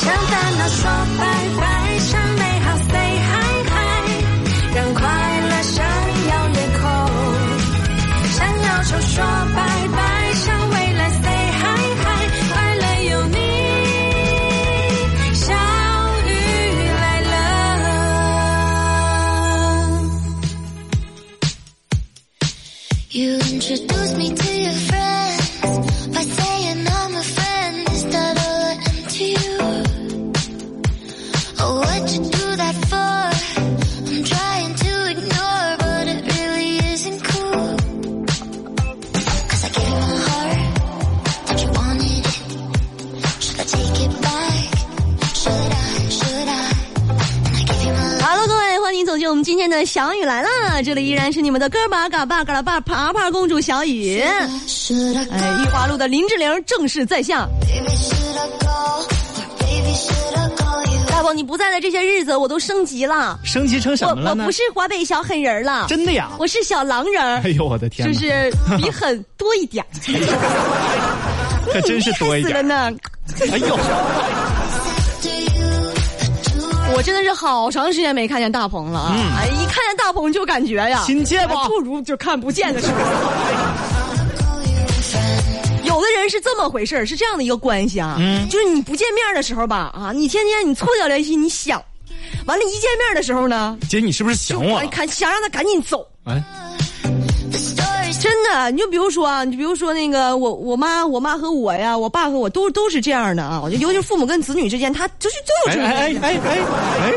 向烦恼说拜拜，天的小雨来了。这里依然是你们的哥巴嘎巴嘎拉巴爬爬公主小雨。哎，玉华路的林志玲正式在下。大宝，你不在的这些日子，我都升级了。升级成什我么了呢？我不是华北小狠人了，真的呀！我是小狼人儿哎，呦我的天就，是比狠多一点儿。可真是多一点。死了呢！哎呦我真的是好长时间没看见大鹏了啊！嗯哎，一看见大鹏就感觉呀，亲切吧不如就看不见的时候。有的人是这么回事儿是这样的一个关系啊，嗯就是你不见面的时候吧，啊，你天天你错掉联系，你想，完了，一见面的时候呢，姐，你是不是想我想让他赶紧走。哎，The stories 真的，你就比如说啊，你就比如说那个我我妈我妈和我呀，我爸和我都都是这样的啊。我觉得尤其是父母跟子女之间，他就是就有这种。哎哎哎哎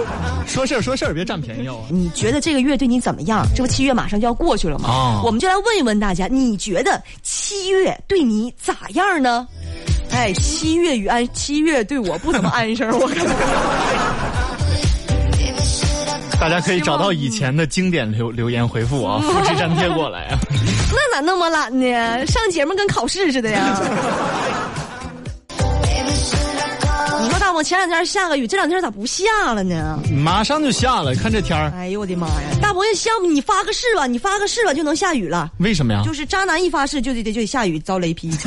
说事儿说事儿，别占便宜啊。你觉得这个月对你怎么样？这不七月马上就要过去了吗？哦我们就来问一问大家，你觉得七月对你咋样呢？哎，七月与安，七月对我不怎么安生，我感觉。大家可以找到以前的经典留留言回复啊，复制粘贴过来啊。那咋那么懒呢？上节目跟考试似的呀 你说大王前两天下个雨，这两天咋不下了呢？马上就下了，看这天儿，哎呦我的妈呀！大鹏，项目你发个誓吧，你发个誓吧就能下雨了。为什么呀？就是渣男一发誓就得得就得下雨遭雷劈，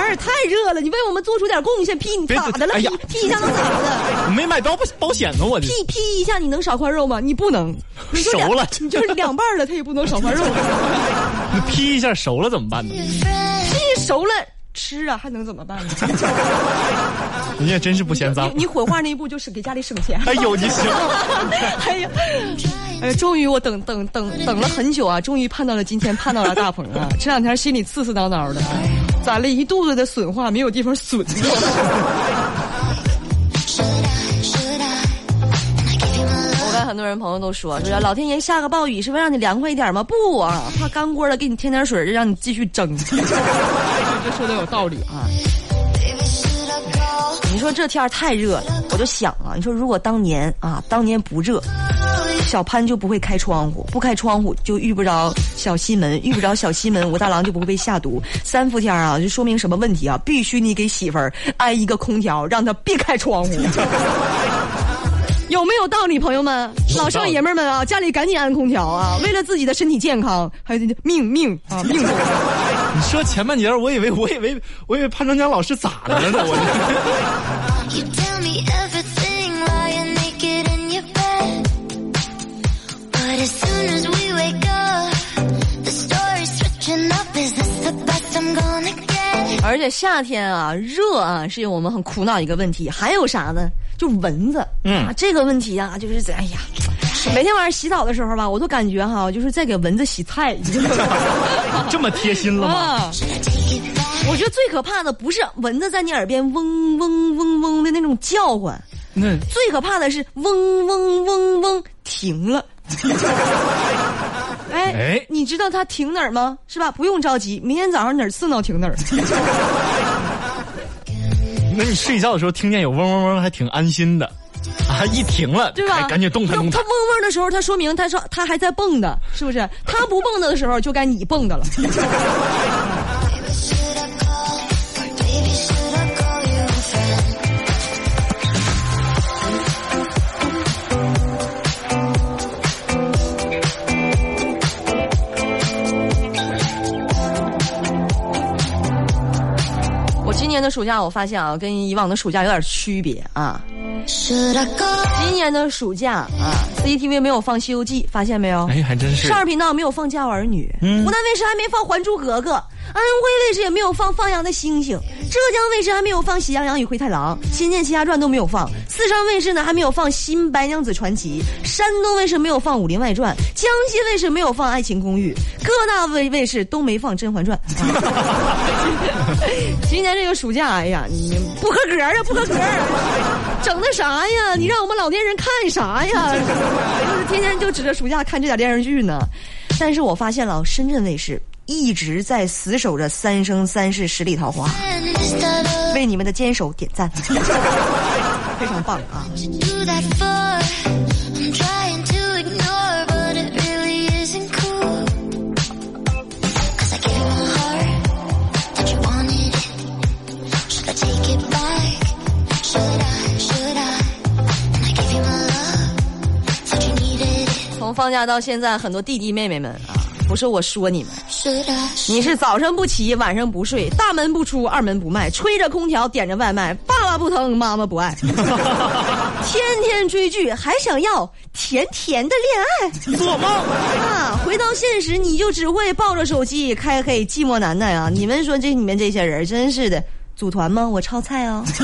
而且太热了，你为我们做出点贡献，劈你咋的了？劈哎呀劈一下能咋的？我没买保保险呢，我这劈劈一下你能少块肉吗？你不能，你熟了你就是两半了，他也不能少块肉。你劈一下熟了怎么办呢? 劈熟了吃啊，还能怎么办呢？你也真是不嫌脏你。你火化那一步就是给家里省钱。哎呦，你行，哎呀，哎呀，终于我等等等等了很久啊，终于盼到了今天，盼到了大鹏啊！这两天心里刺刺挠挠的，攒了一肚子的损话，没有地方损。我看很多人朋友都说，说老天爷下个暴雨是为让你凉快一点吗？不啊，怕干锅了给你添点水，让你继续蒸。这说的有道理啊?你说这天儿太热了，我就想啊，你说如果当年啊，当年不热，小潘就不会开窗户，不开窗户就遇不着小西门，遇不着小西门，武大郎就不会被下毒。三伏天啊，就说明什么问题啊？必须你给媳妇儿安一个空调，让她别开窗户。有没有道理，朋友们？老少爷们儿们啊，家里赶紧安空调啊！为了自己的身体健康，还有命命啊命重要。你说前半截儿我以为我以为我以为潘长江老师咋的了呢？我且夏天啊，热啊，是我们很苦恼一个问题。还有啥呢？就蚊子。嗯啊，这个问题啊，就是在哎呀，每天晚上洗澡的时候吧，我都感觉哈，就是在给蚊子洗菜。这么贴心了吗？我觉得最可怕的不是蚊子在你耳边嗡嗡嗡嗡的那种叫唤，那最可怕的是嗡嗡嗡嗡停了。哎哎你知道它停哪儿吗？是吧？不用着急，明天早上哪儿刺挠停哪儿。那你睡觉的时候听见有嗡嗡嗡，还挺安心的，啊，一停了，对吧？哎赶紧动弹动弹它嗡。嗡的时候，它说明它说它还在蹦的，是不是？它不蹦的时候，就该你蹦的了。的暑假，我发现啊，跟以往的暑假有点区别啊。今年的暑假啊，CCTV 没有放《西游记》，发现没有？哎，还真是少儿频道没有放《家有儿女》，嗯湖南卫视还没放《还珠格格》，安徽卫视也没有放《放羊的星星》，浙江卫视还没有放《喜羊羊与灰太狼》，《仙剑奇侠传》都没有放，四川卫视呢还没有放《新白娘子传奇》，山东卫视没有放《武林外传》，江西卫视没有放《爱情公寓》，各大卫卫视都没放《甄嬛传》。今年这个暑假，哎呀，你不合格啊，不合格，整的啥呀？你让我们老年人看啥呀？就是天天就指着暑假看这点电视剧呢。但是我发现了，深圳卫视一直在死守着《三生三世十里桃花》为你们的坚守点赞，非常棒啊.从放假到现在，很多弟弟妹妹们啊，不是我说你们?你是早上不起，晚上不睡，大门不出，二门不迈，吹着空调，点着外卖，爸爸不疼，妈妈不爱，天天追剧，还想要甜甜的恋爱，做梦。啊！回到现实，你就只会抱着手机开黑，寂寞难耐啊！你们说这你们这些人真是的，组团吗？我超菜哦，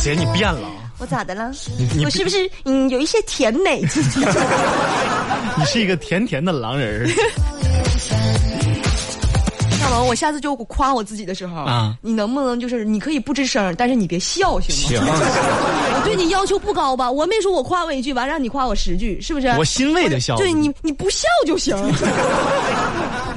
姐，你变了，我咋的了？你我是不是嗯有一些甜美？你是一个甜甜的狼人儿。我下次就夸我自己的时候啊你能不能就是你可以不吱声，但是你别笑，行吗？行，我对你要求不高吧？我没说我夸我一句，完让你夸我十句，是不是？我欣慰的笑。对你，你不笑就行。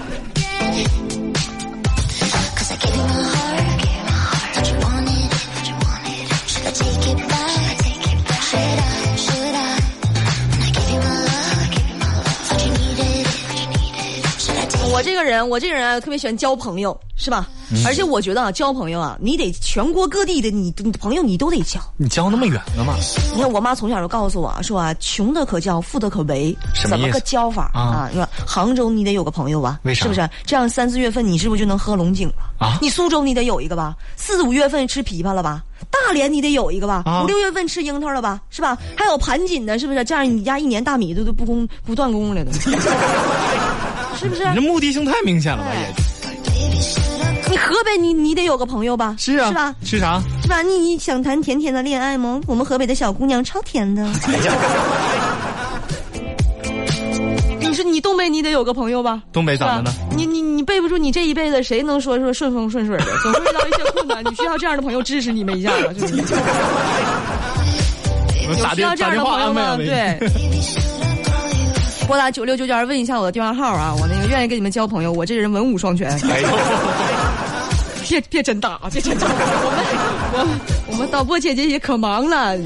我这个人，我这个人啊，特别喜欢交朋友，是吧？嗯而且我觉得啊，交朋友啊，你得全国各地的你你朋友你都得交。你交那么远干嘛？你看，我妈从小就告诉我说啊，穷的可交，富的可为，怎么个交法啊啊？你说杭州你得有个朋友吧？为啥是不是？这样三四月份你是不是就能喝龙井了？啊你苏州你得有一个吧？四五月份吃枇杷了吧？大连你得有一个吧？啊五六月份吃樱桃了吧？是吧？还有盘锦的，是不是？这样你家一年大米都都不供不断供了都，是不是？你这目的性太明显了吧？哎也你河北你你得有个朋友吧？是啊，是吧？吃啥？是吧？你你想谈甜甜的恋爱吗？我们河北的小姑娘超甜的。哎呀，你说你东北你得有个朋友吧？东北咋的呢？你你你背不住，你这一辈子谁能说说顺风顺水的？总会遇到一些困难，你需要这样的朋友支持你们一下吧？就 需要这样的朋友吗？安慰安慰。对。拨打九六九九二问一下我的电话号啊，我那个愿意跟你们交朋友，我这人文武双全。哎呦，别别真打，别真打，我们我我们导播姐姐也可忙了。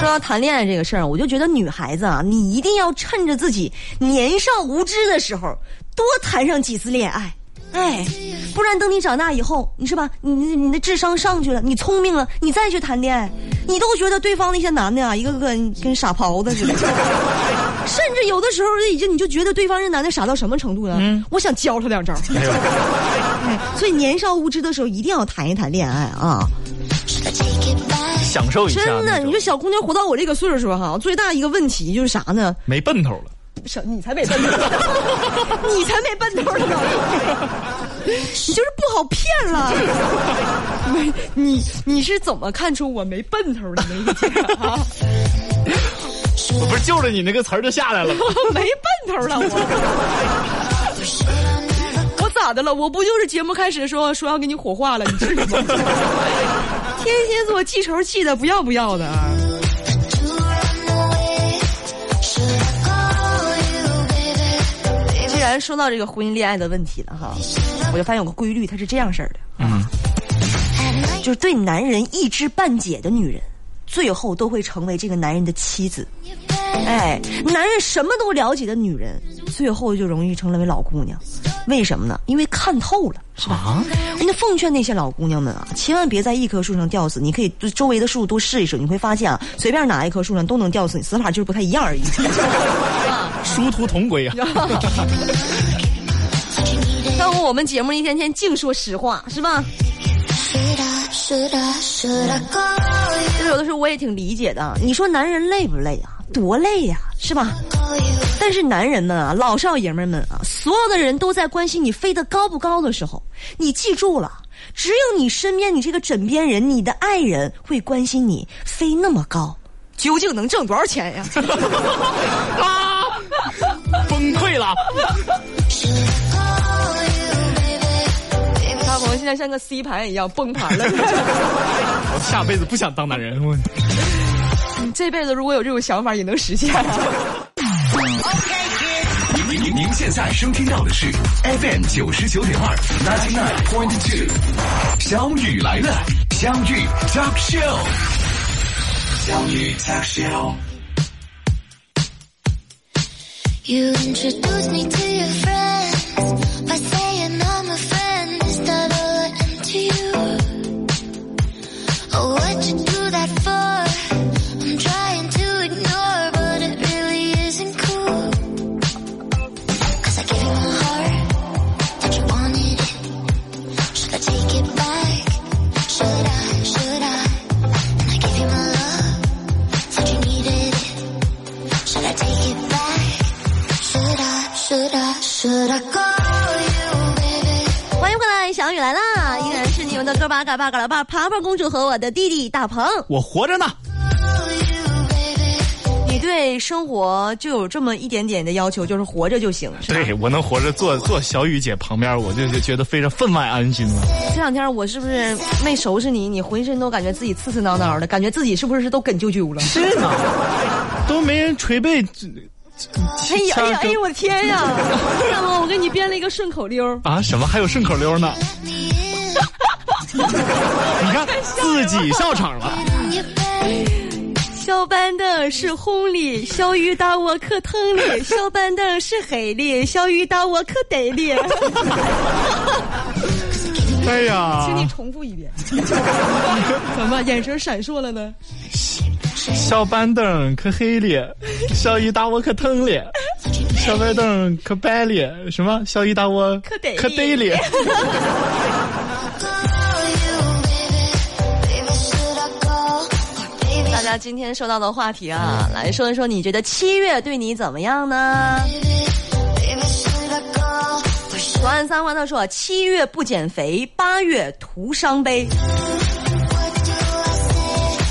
说到谈恋爱这个事儿，我就觉得女孩子啊，你一定要趁着自己年少无知的时候，多谈上几次恋爱。哎，不然等你长大以后，你是吧？你你你的智商上去了，你聪明了，你再去谈恋爱，你都觉得对方那些男的啊，一个个跟傻狍子似的。甚至有的时候已经你就觉得对方这男的傻到什么程度呢？我想教他两招。所以年少无知的时候一定要谈一谈恋爱啊?享受一下真的，你说小姑娘活到我这个岁数哈，最大一个问题就是啥呢？没奔头了。什你才没奔头，你才没奔头呢！你就是不好骗了。没你你是怎么看出我没奔头的？我 不是就着你那个词儿就下来了吗？我 没奔头了，我。我咋的了？我不就是节目开始的时候说要给你火化了，你至于吗？天蝎座记仇记的不要不要的然说到这个婚姻恋爱的问题了哈，我就发现有个规律，它是这样式儿的，嗯，就是对男人一知半解的女人，最后都会成为这个男人的妻子。哎，男人什么都了解的女人，最后就容易成为老姑娘。为什么呢？因为看透了，是吧？啊，人家奉劝那些老姑娘们啊，千万别在一棵树上吊死。你可以对周围的树多试一试，你会发现啊，随便哪一棵树上都能吊死你，死法就是不太一样而已。殊途同归啊！要不我们节目一天天净说实话，是吧？Should I call 就有的时候我也挺理解的。你说男人累不累啊？多累呀、是吧?但是男人们啊，老少爷们儿们啊，所有的人都在关心你飞得高不高的时候，你记住了，只有你身边你这个枕边人，你的爱人会关心你飞那么高，究竟能挣多少钱呀？啊，崩溃了！现在像个 C 盘一样崩盘了。我下辈子不想当男人，我你这辈子如果有这种想法，也能实现。您您您现在收听到的是 FM 九十九点二，ninety nine point two，小雨来了，相遇 talk show，相遇 talk show。You introduced me to your friends by saying 然是你们的哥巴嘎巴嘎拉巴爬爬公主和我的弟弟大鹏。我活着呢。你对生活就有这么一点点的要求，就是活着就行，是吧？对我能活着坐坐小雨姐旁边，我就就觉得非常分外安心了。这两天我是不是没收拾你？你浑身都感觉自己刺刺挠挠的，感觉自己是不是都梗啾啾了？是呢，都没人捶背。哎呀哎呀哎呀！我天呀！大鹏，我给你编了一个顺口溜儿。啊，什么还有顺口溜呢？你看自己笑场了。小板凳是红的，小雨打我可疼的；小板凳是黑的，小雨打我可得的。哎呀，请你重复一遍。怎么眼神闪烁了呢？小板凳可黑了，小雨打我可疼了。小板凳可白了，什么？小雨打我可得可得了。家今天说到的话题啊，来说一说，你觉得七月对你怎么样呢岸三花他说，七月不减肥，八月徒伤悲。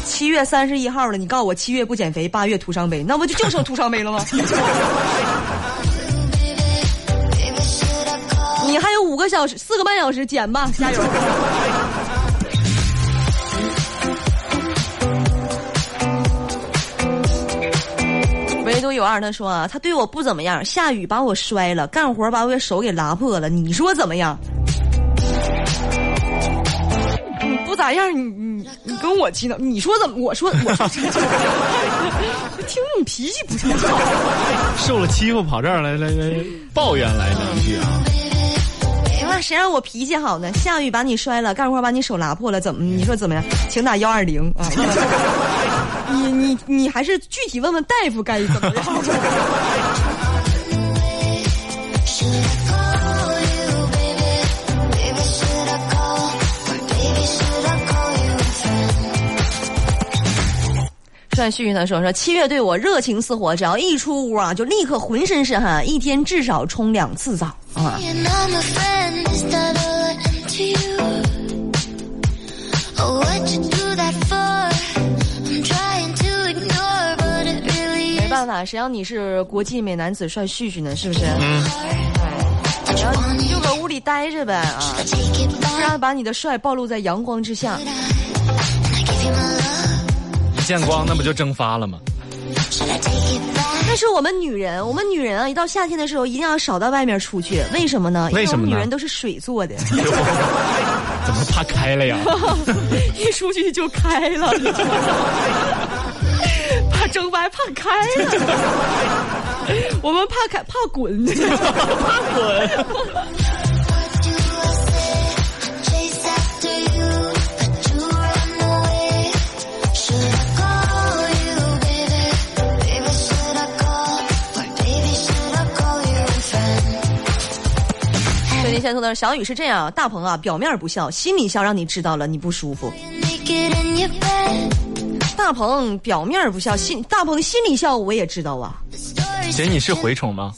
七月三十一号了，你告诉我七月不减肥，八月徒伤悲，那不就就剩徒伤悲了吗? 你还有五个小时，四个半小时减吧，加油！唯独有二他说啊，他对我不怎么样，下雨把我摔了，干活把我手给拉破了，你说怎么样？你不咋样，你你你跟我气恼，你说怎么？我说我说，听你脾气不太好。受了欺负跑这儿来来来抱怨来两句啊！行了，谁让我脾气好呢？下雨把你摔了，干活把你手拉破了，怎么？你说怎么样？请打幺二零啊！你你你还是具体问问大夫该怎么。帅旭他说说七月对我热情似火，只要一出屋啊，就立刻浑身是汗，一天至少冲两次澡啊。办法，谁让你是国际美男子帅旭旭呢？是不是 you 然后你就搁屋里待着呗啊不然把你的帅暴露在阳光之下。见光那不就蒸发了吗?但是我们女人，我们女人啊，一到夏天的时候，一定要少到外面出去。为什么呢？为什么女人都是水做的，怎么怕开了呀？一出去就开了，怕蒸白，怕开了。我们怕开，怕滚，怕滚。现在的小雨是这样，大鹏啊，表面不笑，心里笑，让你知道了你不舒服。Make it in your bed. 大鹏表面不笑，心大鹏心里笑，我也知道啊。姐，你是蛔虫吗？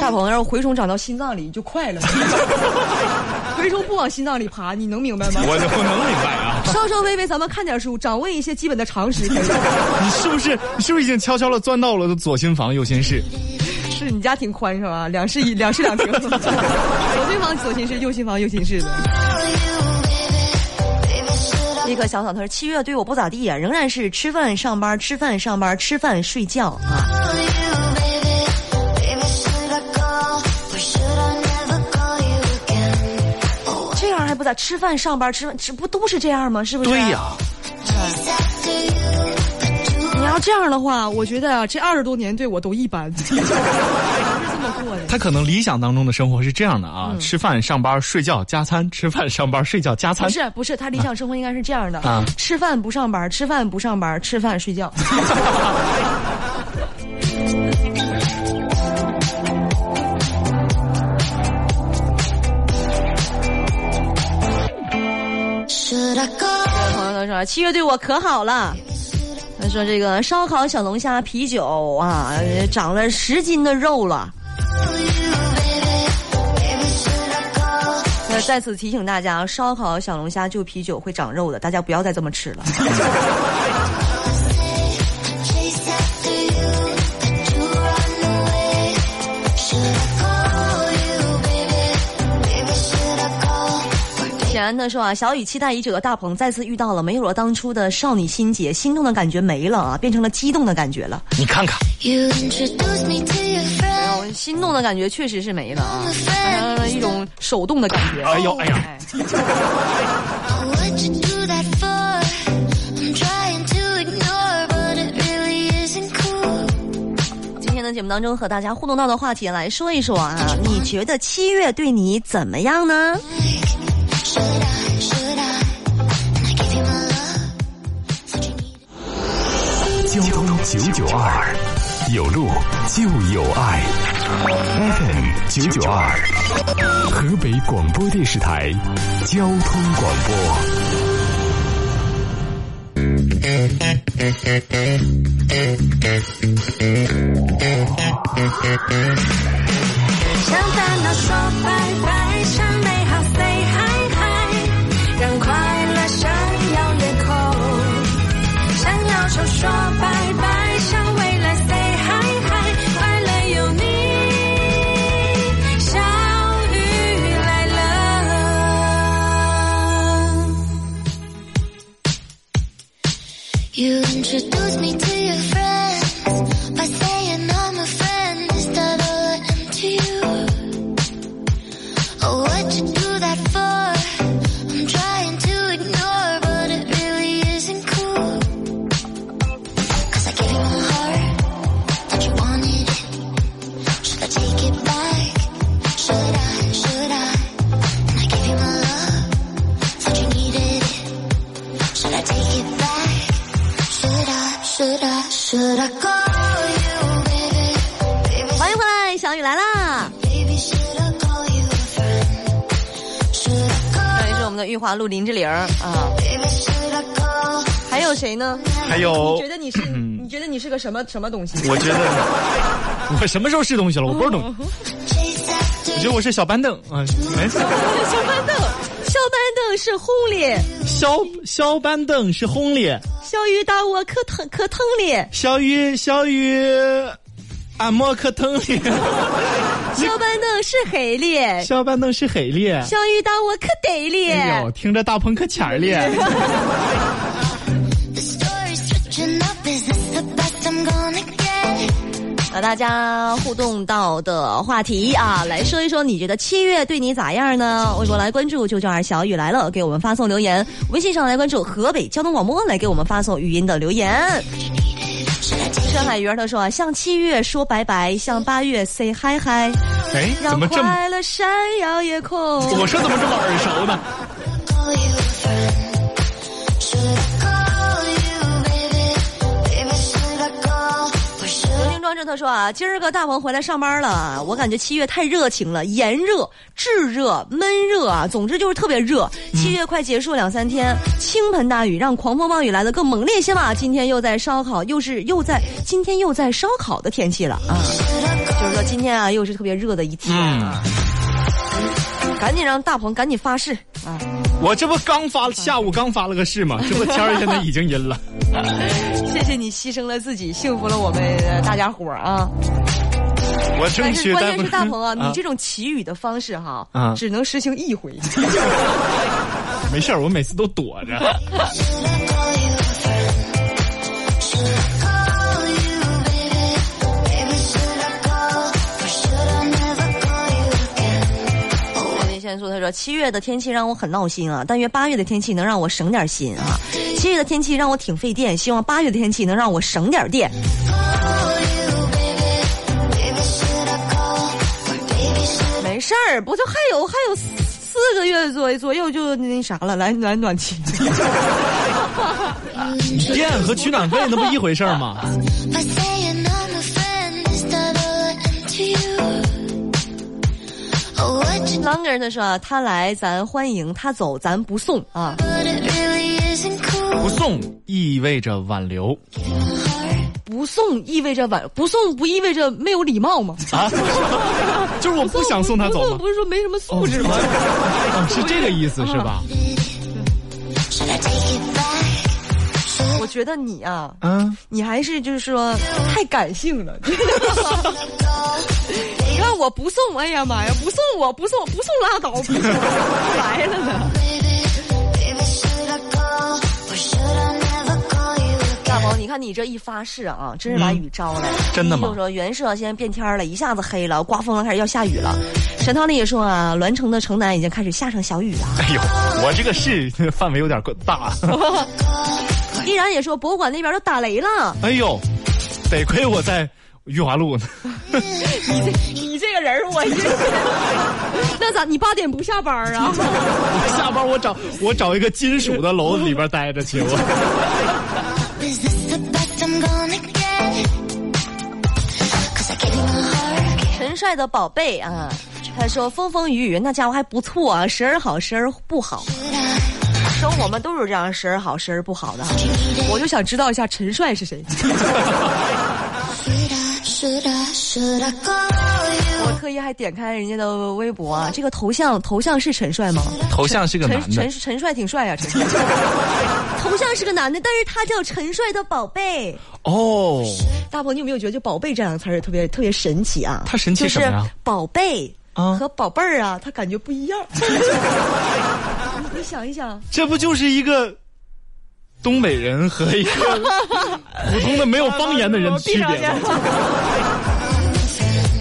大鹏，要是蛔虫长到心脏里就快了。蛔虫不往心脏里爬，你能明白吗？我我能明白啊。稍稍微微，咱们看点书，掌握一些基本的常识。你是不是你是不是已经悄悄的钻到了左心房右心室？是你家挺宽是吧？两室一两室两厅，左心房左心室，右心房右心室的。这个小草他说七月对我不咋地啊，仍然是吃饭上班，吃饭上班，吃饭睡觉啊。这样还不咋？吃饭上班吃饭，这不都是这样吗？是不是？对呀、要这样的话，我觉得啊，这二十多年对我都一般，这么过的。他可能理想当中的生活是这样的啊：吃饭、上班、睡觉、加餐；吃饭、上班、睡觉、加餐不。是不是，他理想生活应该是这样的：啊吃饭不上班，吃饭不上班，吃饭睡觉。朋友都说七月对我可好了。他说这个烧烤、小龙虾、啤酒啊，呃长了十斤的肉了。那在此提醒大家，烧烤、小龙虾就啤酒会长肉的，大家不要再这么吃了。然的说啊，小雨期待已久的大鹏再次遇到了，没有了当初的少女心结，心动的感觉没了啊，变成了激动的感觉了。你看看心动的感觉确实是没了啊，变成了一种手动的感觉。哎呦哎呀.今天的节目当中和大家互动到的话题来说一说啊，你觉得七月对你怎么样呢？九九二，有路就有爱。FM 九九二，河北广播电视台交通广播。向烦恼说拜拜，路林志玲儿啊?还有谁呢？还有你觉得你是你觉得你是个什么什么东西？我觉得 我什么时候是东西了？我不是东西我觉得我是小板凳啊。没事，小板凳，小板凳是红脸，小小板凳是红脸，小雨打我可疼可疼咧，小雨小雨按摩可疼咧，小板凳是黑脸，小板凳是黑咧。小雨打我可得咧。哎呦，听着大鹏可欠儿咧。the story switching up. Is this the best I'm gonna get? 和大家互动到的话题啊，来说一说，你觉得七月对你咋样呢？微博来关注就叫二小雨来了，给我们发送留言；微信上来关注河北交通广播，来给我们发送语音的留言。I 深海鱼儿他说啊，向七月说拜拜，向八月 say 嗨嗨，哎，怎让么这么？快乐闪耀夜空。我说怎么这么耳熟呢？庄正他说啊，今儿个大鹏回来上班了，我感觉七月太热情了，炎热、炙热、闷热啊，总之就是特别热。七月快结束两三天，倾盆大雨让狂风暴雨来的更猛烈些嘛。今天又在烧烤，又是又在今天又在烧烤的天气了啊，就是说今天啊又是特别热的一天啊。赶紧让大鹏赶紧发誓啊！我这不刚发下午刚发了个誓吗？这不天儿现在已经阴了。谢谢你牺牲了自己，幸福了我们呃大家伙儿啊！我争但是关键是大鹏啊，你这种祈雨的方式哈，啊只能实行一回。没事儿，我每次都躲着。他说，七月的天气让我很闹心啊，但愿八月的天气能让我省点心啊。七月的天气让我挺费电，希望八月的天气能让我省点电。没事儿，不就还有还有四个月左左右就那啥了，来来暖气。电和取暖费那不一回事儿吗？Oh, 个儿他说啊，他来咱欢迎，他走咱不送啊。不送意味着挽留不送意味着挽，不送不意味着没有礼貌吗？啊，就是我不想送他走吗？不送不是说没什么素质吗？哦是这个意思是吧？我觉得你啊，嗯，你还是就是说太感性了。你看我不送，哎呀妈呀，不送我不送不送拉倒，不送来了呢。大?鹏，你看你这一发誓啊，真是把雨招来。真的吗就说袁社现在变天了，一下子黑了，刮风了，开始要下雨了。沈涛丽也说啊，栾城的城南已经开始下上小雨了。哎呦，我这个是范围有点大。依然也说博物馆那边都打雷了。哎呦，得亏我在裕华路呢。你这你这个人儿，我一 那咋？你八点不下班啊？下班我找我找一个金属的楼里边待着去。我.陈帅的宝贝啊，他说风风雨雨，那家伙还不错啊，时而好，时而不好。生活嘛都是这样，时而好，时而不好的。我就想知道一下陈帅是谁。我特意还点开人家的微博啊，这个头像头像是陈帅吗？头像是个陈男的陈，陈帅挺帅呀、陈帅。头像是个男的，但是他叫陈帅的宝贝。哦，大鹏，你有没有觉得就“宝贝”这两个词儿特别特别神奇啊？他神奇什么呀就是宝贝啊和宝贝儿啊，他感觉不一样。你你想一想，这不就是一个东北人和一个 普通的没有方言的人 的区别吗？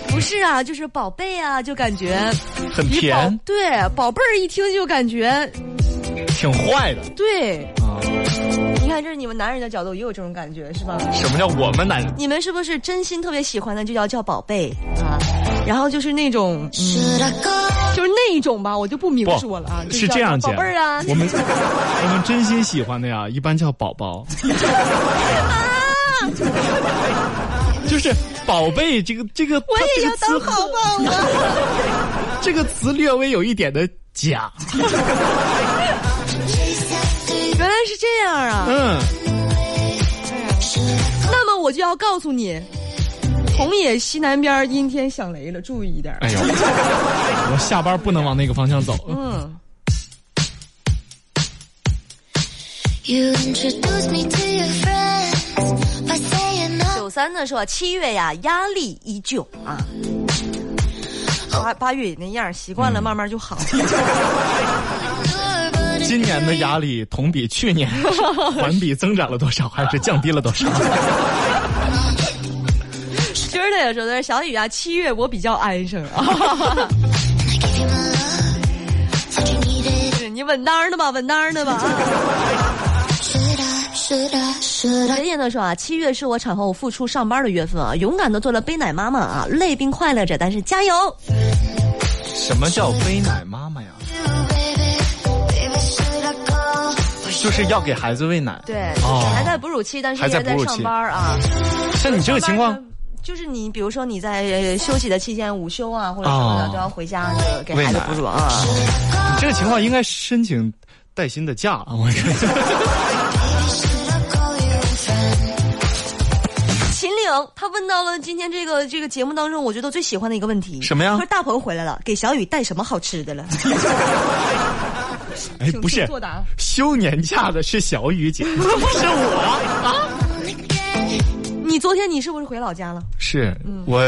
不是啊，就是宝贝啊，就感觉很甜，对宝贝儿一听就感觉挺坏的对。啊！你看，这是你们男人的角度也有这种感觉是吧？什么叫我们男人？你们是不是真心特别喜欢的就要叫宝贝啊？然后就是那种?就是那一种吧，我就不明不说了啊。就是这样讲，宝贝儿啊，我们 我们真心喜欢的呀，一般叫宝宝。就是宝贝，这个这个，我也要当宝宝。宝啊！这个词略微有一点的假。这样啊！嗯，那么我就要告诉你，红野西南边阴天响雷了，注意一点。哎呦，我下班不能往那个方向走。嗯九三呢说七月呀，压力依旧啊。八八月也那样，习惯了，慢慢就好。今年的压力同比去年 环比增长了多少，还是降低了多少？今儿的也说的是小雨啊，七月我比较安生啊。你稳当的吧，稳当的吧。啊 Should I? should I, should I? 陈燕呢说啊，七月是我产后复出上班的月份啊，勇敢的做了背奶妈妈啊，累并快乐着，但是加油！什么叫背奶妈妈呀？就是要给孩子喂奶。对，哦还在哺乳期，但是还在上班啊。像你这个情况就是你比如说你在呃休息的期间，午休啊或者什么的，哦都要回家这个给孩子哺乳啊。你这个情况应该申请带薪的假啊！我? 秦岭他问到了今天这个这个节目当中，我觉得最喜欢的一个问题，什么呀他说大鹏回来了，给小雨带什么好吃的了？哎，不是答休年假的是小雨姐，不是我啊。你昨天你是不是回老家了？是我，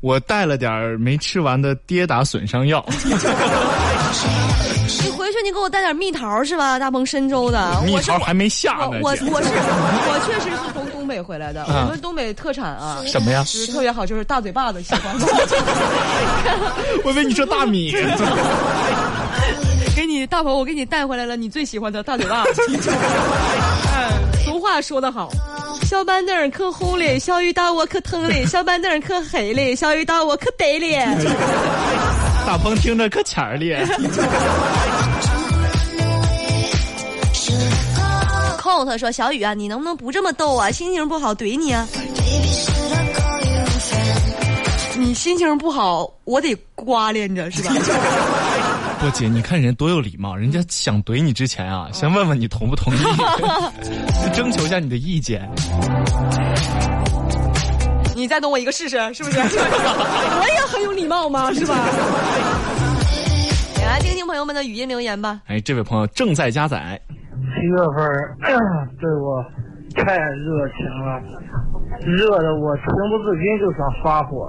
我带了点儿没吃完的跌打损伤药。你回去你给我带点蜜桃是吧？大鹏深州的，蜜桃还没下我呢，姐我我是我确实是从东北回来的，啊我们东北特产啊。什么呀？就是特别好，就是大嘴巴子，喜欢吗？我以为你说大米。给你大鹏，我给你带回来了你最喜欢的大嘴巴 俗话说得好，小板凳儿可红嘞，小雨打我可疼嘞，小板凳儿可黑嘞，小雨打我可得嘞。大鹏听着可欠儿哩。空他说小雨啊，你能不能不这么逗啊？心情不好怼你啊。你心情不好，我得刮连着是吧？不姐，你看人多有礼貌，人家想怼你之前啊，先问问你同不同意，征求一下你的意见。你再懂我一个试试，是不是？我也很有礼貌嘛，是吧？也来听听朋友们的语音留言吧。哎，这位朋友正在加载，七月份儿对我太热情了，热的我情不自禁就想发火。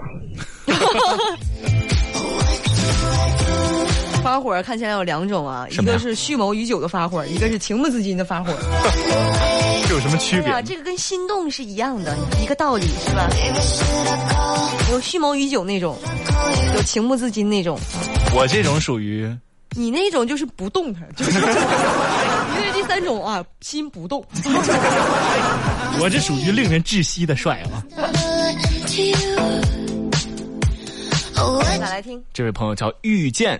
发火看起来有两种啊，一个是蓄谋已久的发火，一个是情不自禁的发火。这有什么区别对啊，？这个跟心动是一样的，一个道理是吧？有蓄谋已久那种，有情不自禁那种，我这种属于你那种就是不动弹，就是。你这第三种啊，心不动。我这属于令人窒息的帅啊. Oh, 来听，这位朋友叫遇见，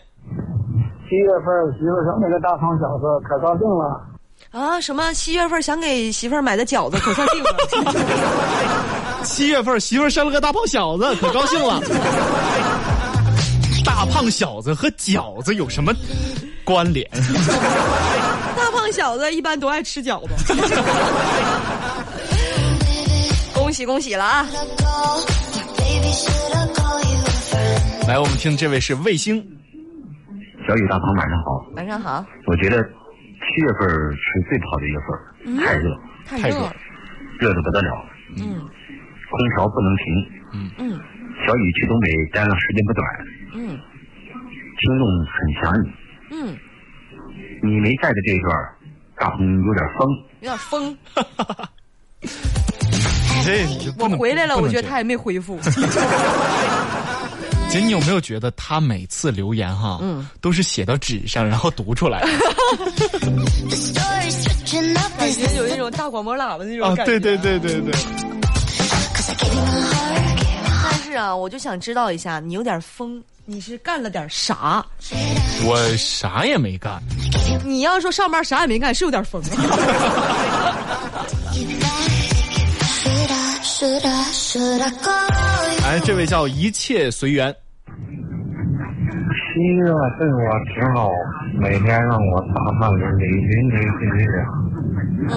七月份儿媳妇儿生那个大胖小子，可高兴了。啊，什么七月份想给媳妇儿买的饺子，可算定了。七月份媳妇生了个大胖小子，可高兴了。大胖小子和饺子有什么关联？大胖小子一般都爱吃饺子。恭喜恭喜了啊?来，我们听这位是卫星，小雨大鹏晚上好，晚上好，我觉得七月份是最不好的月份，太热，太热。太热。热的不得了，嗯。空调不能停。嗯。嗯。小雨去东北待了时间不短，嗯。听众很想你，嗯，你没在的这一段，大鹏有点疯。有点疯。我回来了，我觉得他也没恢复。姐，你有没有觉得他每次留言哈，嗯都是写到纸上，然后读出来感觉有那种大广播喇叭那种啊？感觉。对对对对对 my 但是啊，我就想知道一下，你有点疯，你是干了点啥？我啥也没干，你要说上班啥也没干，是有点疯。哎，这位叫一切随缘，七月对我挺好，每天让我打扮的淋淋漓漓的。嗯，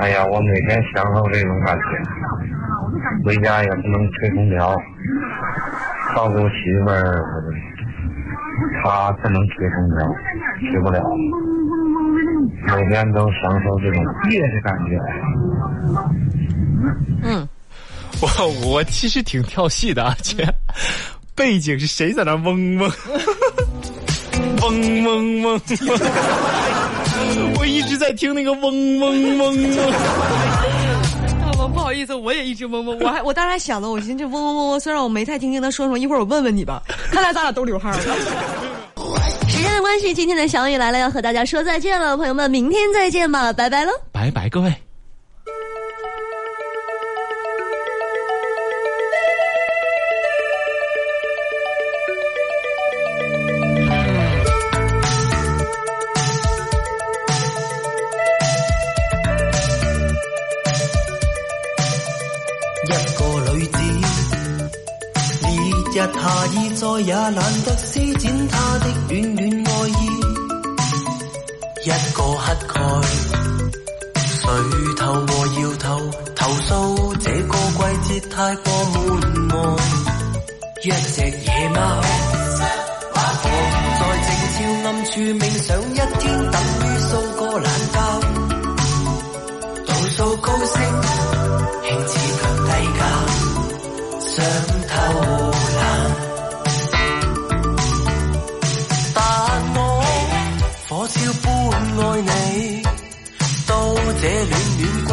哎呀，我每天享受这种感觉，回家也不能吹空调，照顾媳妇儿，她不能吹空调，吹不了。每天都享受这种夜的感觉。嗯，我我其实挺跳戏的，而且背景是谁在那嗡嗡 嗡嗡嗡，我一直在听那个嗡嗡嗡嗡。不好意思，我也一直嗡嗡，我还我当时还想了，我寻思这嗡嗡嗡嗡，虽然我没太听清他说什么，一会儿我问问你吧。看来咱俩都流汗了。时间的关系，今天的小雨来了，要和大家说再见了，朋友们，明天再见吧，拜拜喽。拜拜，各位。意再也懶得施展她的暖暖愛意。一個乞丐，垂頭和搖頭，投訴這個季節太過悶悶。一隻野貓，在靜悄暗處冥想一天，等於掃個懶覺，度數高升。興致強低價，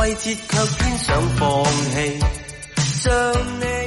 季节却偏想放弃，像你。